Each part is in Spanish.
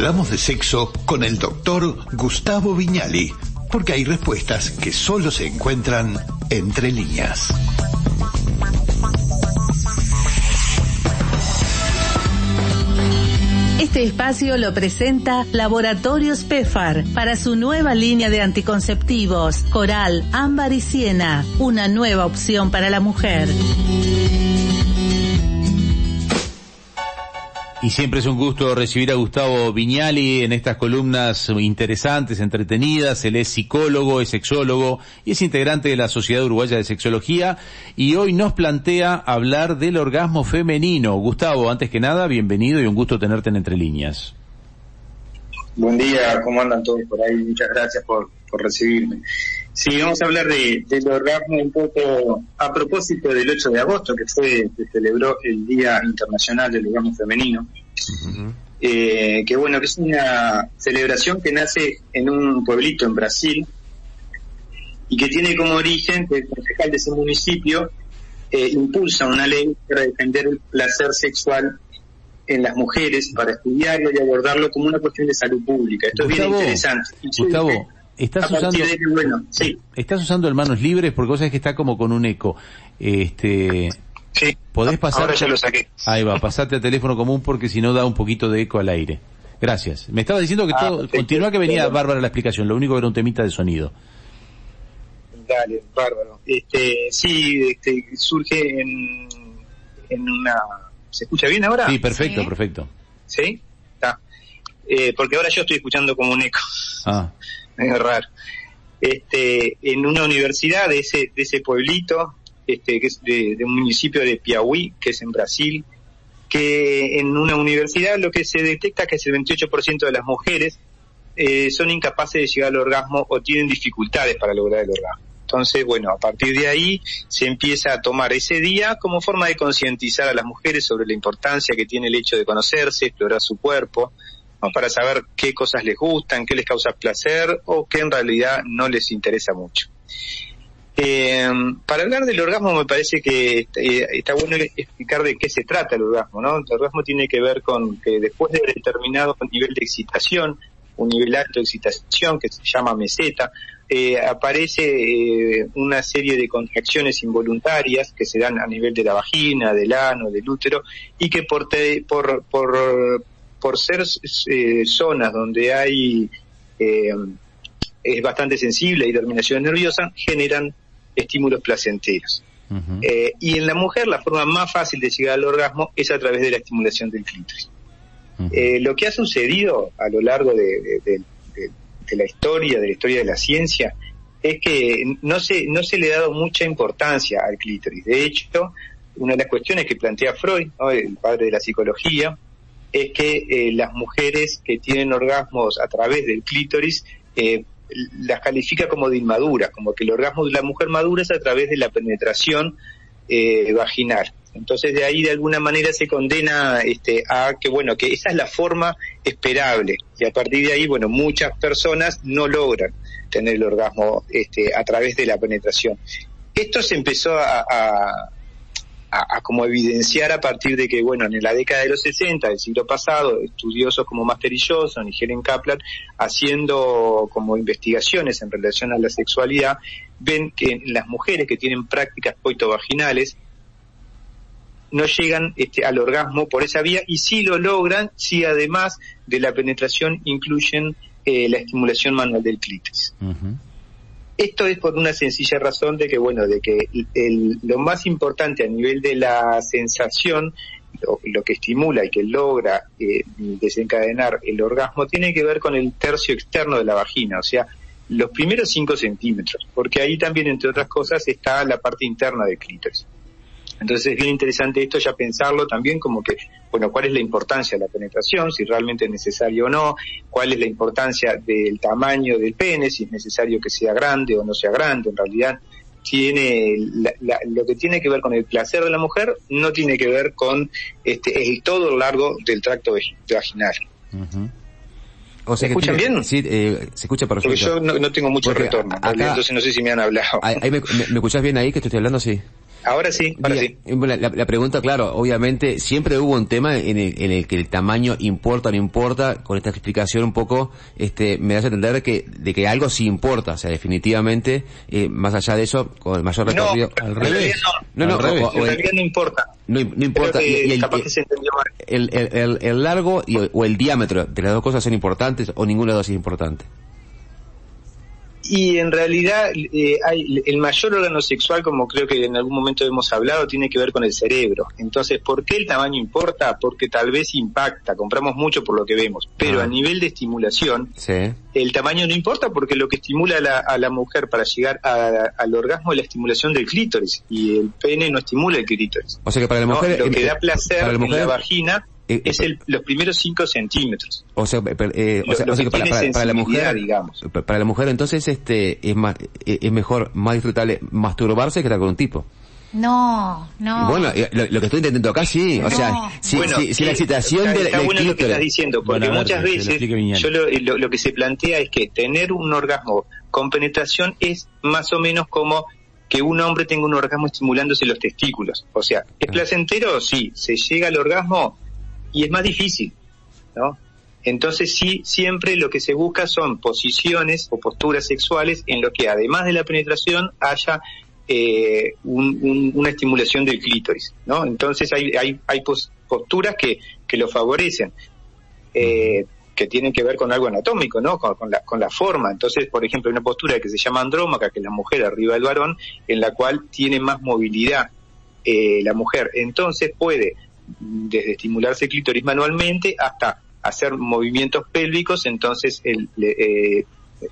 Hablamos de sexo con el doctor Gustavo Viñali, porque hay respuestas que solo se encuentran entre líneas. Este espacio lo presenta Laboratorios PEFAR para su nueva línea de anticonceptivos, Coral, Ámbar y Siena, una nueva opción para la mujer. Y siempre es un gusto recibir a Gustavo Viñali en estas columnas interesantes, entretenidas. Él es psicólogo, es sexólogo y es integrante de la Sociedad Uruguaya de Sexología. Y hoy nos plantea hablar del orgasmo femenino. Gustavo, antes que nada, bienvenido y un gusto tenerte en Entre Líneas. Buen día, ¿cómo andan todos por ahí? Muchas gracias por, recibirme. Sí, vamos a hablar de, del orgasmo un poco a propósito del 8 de agosto, que fue, se celebró el Día Internacional del Orgasmo Femenino. Eh, que bueno, que es una celebración que nace en un pueblito en Brasil y que tiene como origen que el concejal de ese municipio eh, impulsa una ley para defender el placer sexual en las mujeres, para estudiarlo y abordarlo como una cuestión de salud pública. Esto es bien interesante. Gustavo, Estás usando, estás usando el manos libres porque vos sabés que está como con un eco. Este, sí. ¿Podés pasar? Ahora ya lo saqué. Ahí va, pasate a teléfono común porque si no da un poquito de eco al aire. Gracias. Me estaba diciendo que ah, todo, continúa que venía bárbara la explicación, lo único que era un temita de sonido. Dale, bárbaro. Este, sí, este, surge en, en una, ¿se escucha bien ahora? Sí, perfecto, perfecto. ¿Sí? Está. Eh, porque ahora yo estoy escuchando como un eco. Ah es raro. Este, en una universidad de ese, de ese pueblito, este, que es de, un municipio de Piauí, que es en Brasil, que en una universidad lo que se detecta es que el 28% de las mujeres eh, son incapaces de llegar al orgasmo o tienen dificultades para lograr el orgasmo. Entonces, bueno, a partir de ahí se empieza a tomar ese día como forma de concientizar a las mujeres sobre la importancia que tiene el hecho de conocerse, explorar su cuerpo, para saber qué cosas les gustan, qué les causa placer o qué en realidad no les interesa mucho. Eh, para hablar del orgasmo me parece que eh, está bueno explicar de qué se trata el orgasmo, ¿no? El orgasmo tiene que ver con que después de determinado nivel de excitación, un nivel alto de excitación que se llama meseta, eh, aparece una serie de contracciones involuntarias que se dan a nivel de la vagina, del ano, del útero y que por, por, por, por ser eh, zonas donde hay eh, es bastante sensible y terminación nerviosa, generan estímulos placenteros. Eh, y en la mujer la forma más fácil de llegar al orgasmo es a través de la estimulación del clítoris. lo que ha sucedido a lo largo de, la historia, de la historia de la ciencia, es que no se, no se le ha dado mucha importancia al clítoris. De hecho, una de las cuestiones que plantea Freud, el padre de la psicología, es que eh, las mujeres que tienen orgasmos a través del clítoris eh, las califica como de inmaduras, como que el orgasmo de la mujer madura es a través de la penetración eh, vaginal. Entonces de ahí de alguna manera se condena este, a que bueno que esa es la forma esperable y a partir de ahí bueno muchas personas no logran tener el orgasmo este, a través de la penetración. Esto se empezó a a, como evidenciar a partir de que, bueno, en la década de los 60 del siglo pasado, estudiosos como Master y Johnson y Helen Kaplan, haciendo como investigaciones en relación a la sexualidad, ven que las mujeres que tienen prácticas coitovaginales no llegan este, al orgasmo por esa vía y si lo logran si además de la penetración incluyen eh, la estimulación manual del clítoris. Esto es por una sencilla razón de que, bueno, de que lo más importante a nivel de la sensación, lo, que estimula y que logra eh, desencadenar el orgasmo, tiene que ver con el tercio externo de la vagina, o sea, los primeros 5 centímetros, porque ahí también, entre otras cosas, está la parte interna del clítoris. Entonces es bien interesante esto ya pensarlo también como que, bueno, cuál es la importancia de la penetración, si realmente es necesario o no, cuál es la importancia del tamaño del pene, si es necesario que sea grande o no sea grande, en realidad tiene lo que tiene que ver con el placer de la mujer no tiene que ver con este el todo largo del tracto vaginal. O sea escuchan bien? Sí, eh, se escucha perfecto. Porque yo no, tengo mucho retorno, entonces no sé si me han hablado. me, escuchás bien ahí que estoy hablando? Sí. Ahora sí, ahora sí. La, pregunta, claro, obviamente siempre hubo un tema en el, que el tamaño importa o no importa. Con esta explicación un poco, este, me das a entender que de que algo sí importa, o sea, definitivamente, eh, más allá de eso, con el mayor recorrido. al revés. No, no, no, no, no importa. No, importa. y, el, el, el, largo y, o el diámetro de las dos cosas son importantes o ninguna de las dos es importante. Y en realidad eh, hay, el mayor órgano sexual, como creo que en algún momento hemos hablado, tiene que ver con el cerebro. Entonces, ¿por qué el tamaño importa? Porque tal vez impacta, compramos mucho por lo que vemos, pero ah. a nivel de estimulación, el tamaño no importa porque lo que estimula a la, a la mujer para llegar al orgasmo es la estimulación del clítoris y el pene no estimula el clítoris. O sea que para la mujer... Lo que da placer la en la vagina eh, es el, los primeros 5 centímetros. O sea, eh, o sea, que para, la mujer, digamos. para la mujer entonces este es más eh, es mejor, más disfrutable masturbarse que estar con un tipo. No, no. Bueno, lo, que estoy intentando acá sí, o sea, si, si, la excitación de está, bueno lo que estás diciendo, porque muchas veces yo lo, lo, que se plantea es que tener un orgasmo con penetración es más o menos como que un hombre tenga un orgasmo estimulándose los testículos. O sea, ¿es ah. placentero? Sí. ¿Se llega al orgasmo? Y es más difícil, ¿no? Entonces sí, siempre lo que se busca son posiciones o posturas sexuales en lo que además de la penetración haya eh, una estimulación del clítoris, ¿no? Entonces hay, hay, hay posturas que, que lo favorecen, eh, que tienen que ver con algo anatómico, ¿no? Con, la, con la forma. Entonces, por ejemplo, hay una postura que se llama andrómaca, que es la mujer arriba del varón, en la cual tiene más movilidad eh, la mujer. Entonces puede desde estimularse el clítoris manualmente hasta hacer movimientos pélvicos, entonces el, eh,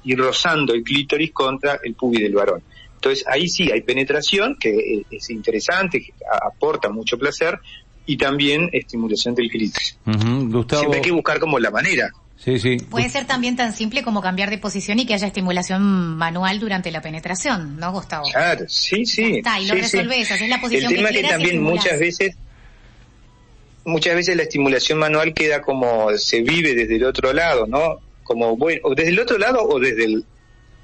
ir rozando el clítoris contra el pubis del varón. Entonces ahí sí hay penetración, que es interesante, aporta mucho placer, y también estimulación del clítoris. Siempre hay que buscar como la manera. Sí, sí. Puede ser también tan simple como cambiar de posición y que haya estimulación manual durante la penetración, ¿no, Gustavo? Claro, sí, sí. y lo resolvés, la posición El tema que, que también muchas veces muchas veces la estimulación manual queda como se vive desde el otro lado, ¿no? Como bueno, o desde el otro lado o desde el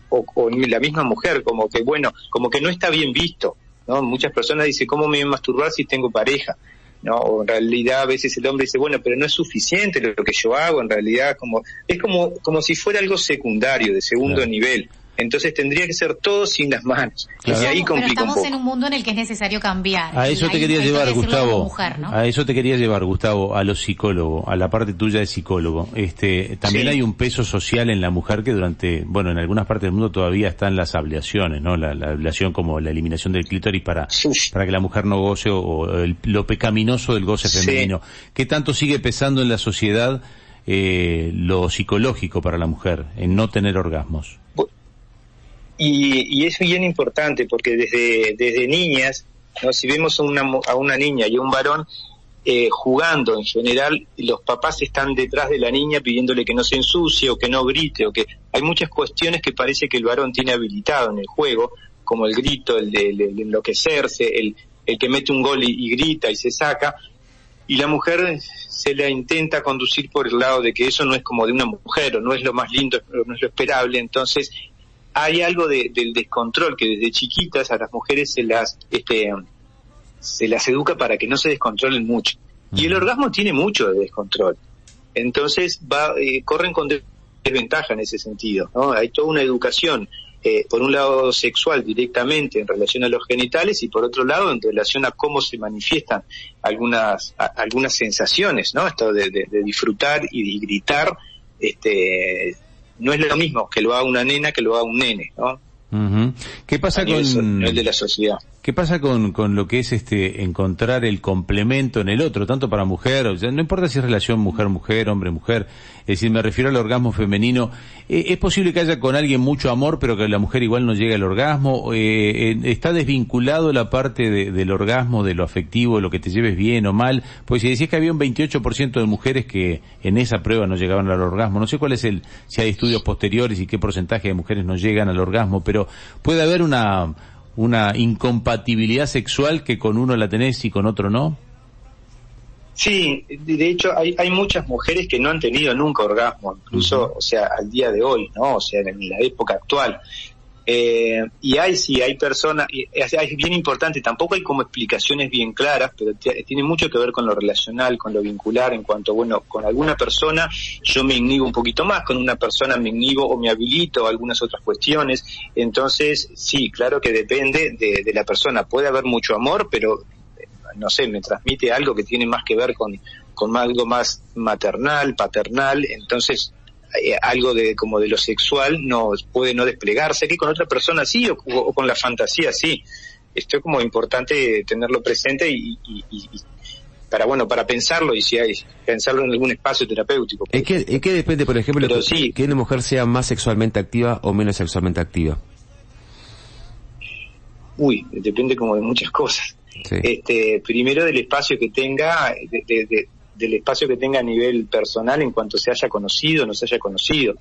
o, la misma mujer, como que bueno, como que no está bien visto, ¿no? Muchas personas dicen, ¿cómo me voy a masturbar si tengo pareja? ¿no? O en realidad a veces el hombre dice, bueno, pero no es suficiente lo, que yo hago, en realidad como es como como si fuera algo secundario, de segundo nivel. Entonces tendría que ser todo sin las manos. Y ahí complica estamos en un mundo en el que es necesario cambiar. A eso te quería llevar, Gustavo. A eso te quería llevar, Gustavo, a los psicólogos, a la parte tuya de psicólogo. Este, también hay un peso social en la mujer que durante, bueno, en algunas partes del mundo todavía están las ablaciones, ¿no? La, ablación como la eliminación del clítoris para, para que la mujer no goce o, lo pecaminoso del goce femenino. ¿Qué tanto sigue pesando en la sociedad eh, lo psicológico para la mujer en no tener orgasmos? Y, y es bien importante porque desde, desde niñas, ¿no? si vemos a una, a una niña y a un varón eh, jugando en general, los papás están detrás de la niña pidiéndole que no se ensucie o que no grite o que hay muchas cuestiones que parece que el varón tiene habilitado en el juego, como el grito, el de, enloquecerse, el, el que mete un gol y, y, grita y se saca, y la mujer se la intenta conducir por el lado de que eso no es como de una mujer o no es lo más lindo, no es lo esperable, entonces hay algo del descontrol que desde chiquitas a las mujeres se las este se las educa para que no se descontrolen mucho. Y el orgasmo tiene mucho de descontrol. Entonces va eh, corren con desventaja en ese sentido no hay toda una educación eh, por un lado sexual directamente en relación a los genitales y por otro lado en relación a cómo se manifiestan algunas algunas sensaciones no esto de, de, de disfrutar y de gritar este no es lo mismo que lo haga una nena que lo haga un nene, ¿no? ¿Qué pasa con el de la sociedad? ¿Qué pasa con, con lo que es este encontrar el complemento en el otro, tanto para mujer, o sea, no importa si es relación mujer-mujer, hombre-mujer, es decir, me refiero al orgasmo femenino, eh, ¿es posible que haya con alguien mucho amor, pero que la mujer igual no llegue al orgasmo? Eh, eh, ¿Está desvinculado la parte del orgasmo, de lo afectivo, de lo que te lleves bien o mal? Pues si decís que había un 28% de mujeres que en esa prueba no llegaban al orgasmo, no sé cuál es el, si hay estudios posteriores y qué porcentaje de mujeres no llegan al orgasmo, pero puede haber una una incompatibilidad sexual que con uno la tenés y con otro no? Sí, de hecho hay, hay muchas mujeres que no han tenido nunca orgasmo, incluso, o sea, al día de hoy, ¿no? O sea, en la época actual. Eh, y hay, sí, hay personas, y es, bien importante, tampoco hay como explicaciones bien claras, pero tiene mucho que ver con lo relacional, con lo vincular, en cuanto, bueno, con alguna persona yo me inhibo un poquito más, con una persona me inhibo o me habilito algunas otras cuestiones. Entonces, sí, claro que depende de, de la persona. Puede haber mucho amor, pero, eh, no sé, me transmite algo que tiene más que ver con, con algo más maternal, paternal, entonces eh, algo de como de lo sexual no puede no desplegarse, que con otra persona sí o, con la fantasía sí. Esto es como importante tenerlo presente y, para bueno para pensarlo y si hay pensarlo en algún espacio terapéutico. ¿Es que, es que depende, por ejemplo, que, una mujer sea más sexualmente activa o menos sexualmente activa? Uy, depende como de muchas cosas. Este, primero del espacio que tenga, de, del espacio que tenga a nivel personal en cuanto se haya conocido o no se haya conocido.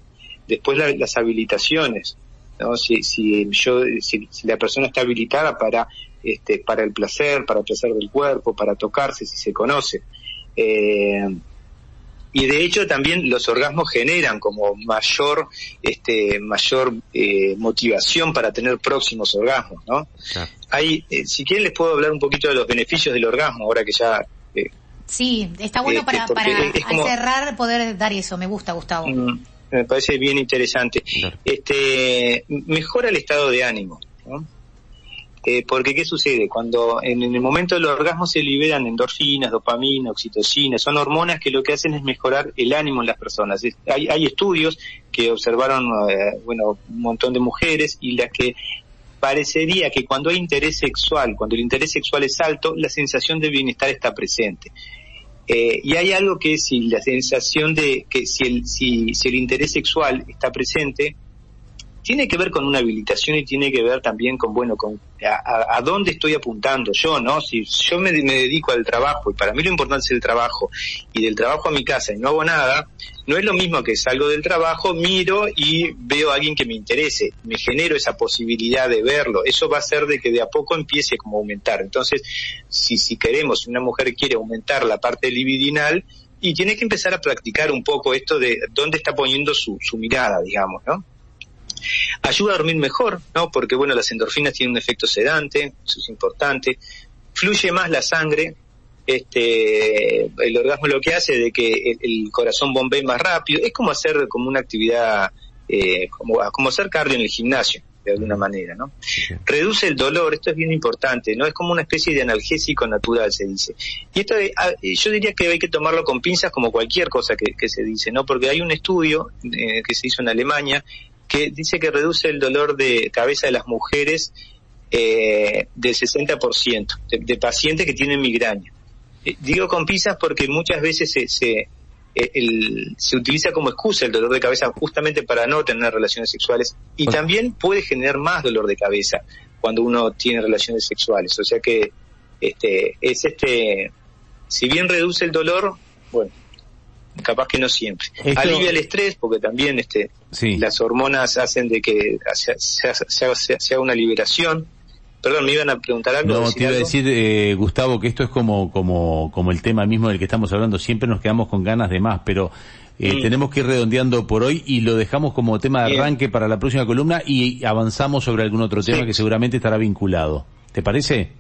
Después las habilitaciones, ¿no? Si, si yo, si, la persona está habilitada para, este, para el placer, para el placer del cuerpo, para tocarse, si se conoce. Eh, y de hecho también los orgasmos generan como mayor este mayor eh, motivación para tener próximos orgasmos no hay eh, si quieren les puedo hablar un poquito de los beneficios del orgasmo ahora que ya eh, Sí, está bueno este, para, para cerrar poder dar eso. Me gusta, Gustavo. Mm, me parece bien interesante. Este, mejora el estado de ánimo. Eh, porque ¿qué sucede? Cuando en, el momento del orgasmo se liberan endorfinas, dopamina, oxitocina, son hormonas que lo que hacen es mejorar el ánimo en las personas. hay, hay estudios que observaron, eh, bueno, un montón de mujeres y las que parecería que cuando hay interés sexual, cuando el interés sexual es alto, la sensación de bienestar está presente. Eh, y hay algo que si la sensación de que si el, si, si el interés sexual está presente, tiene que ver con una habilitación y tiene que ver también con, bueno, con a, dónde estoy apuntando yo, ¿no? Si yo me, dedico al trabajo y para mí lo importante es el trabajo y del trabajo a mi casa y no hago nada, no es lo mismo que salgo del trabajo, miro y veo a alguien que me interese, me genero esa posibilidad de verlo, eso va a hacer de que de a poco empiece como a aumentar. Entonces, si, si queremos, si una mujer quiere aumentar la parte libidinal, y tiene que empezar a practicar un poco esto de dónde está poniendo su, su mirada, digamos, ¿no? Ayuda a dormir mejor, ¿no? Porque, bueno, las endorfinas tienen un efecto sedante, eso es importante. Fluye más la sangre, este, el orgasmo lo que hace de que el, corazón bombee más rápido. Es como hacer como una actividad, eh, como, como hacer cardio en el gimnasio de alguna manera, ¿no? Reduce el dolor, esto es bien importante, ¿no? Es como una especie de analgésico natural, se dice. Y esto ah, yo diría que hay que tomarlo con pinzas como cualquier cosa que, se dice, ¿no? Porque hay un estudio eh, que se hizo en Alemania que dice que reduce el dolor de cabeza de las mujeres eh, del 60% de, pacientes que tienen migraña. Eh, digo con pisas porque muchas veces se, se, eh, se utiliza como excusa el dolor de cabeza justamente para no tener relaciones sexuales y también puede generar más dolor de cabeza cuando uno tiene relaciones sexuales. O sea que este es este si bien reduce el dolor, bueno, capaz que no siempre. Alivia el estrés porque también este las hormonas hacen de que se, haga una liberación. Perdón, me iban a preguntar algo. No, te iba a decir, eh, Gustavo, que esto es como, como, como el tema mismo del que estamos hablando. Siempre nos quedamos con ganas de más, pero eh, mm. tenemos que ir redondeando por hoy y lo dejamos como tema de arranque para la próxima columna y avanzamos sobre algún otro tema que seguramente estará vinculado. ¿Te parece?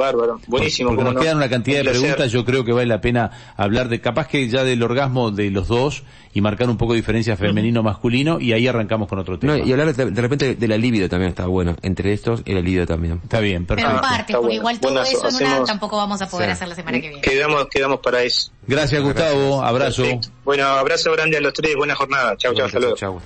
Bárbaro, buenísimo. Porque nos quedan una cantidad de preguntas, yo creo que vale la pena hablar de, capaz que ya del orgasmo de los dos y marcar un poco de diferencia femenino-masculino y ahí arrancamos con otro tema. y hablar de, repente de la libido también está bueno, entre estos el libido también. Está bien, perfecto. Pero parte, porque igual todo eso en una tampoco vamos a poder hacer la semana que viene. Quedamos, quedamos para eso. Gracias Gustavo, abrazo. Bueno, abrazo grande a los tres, buena jornada. Chao, chao, hasta luego. Chao.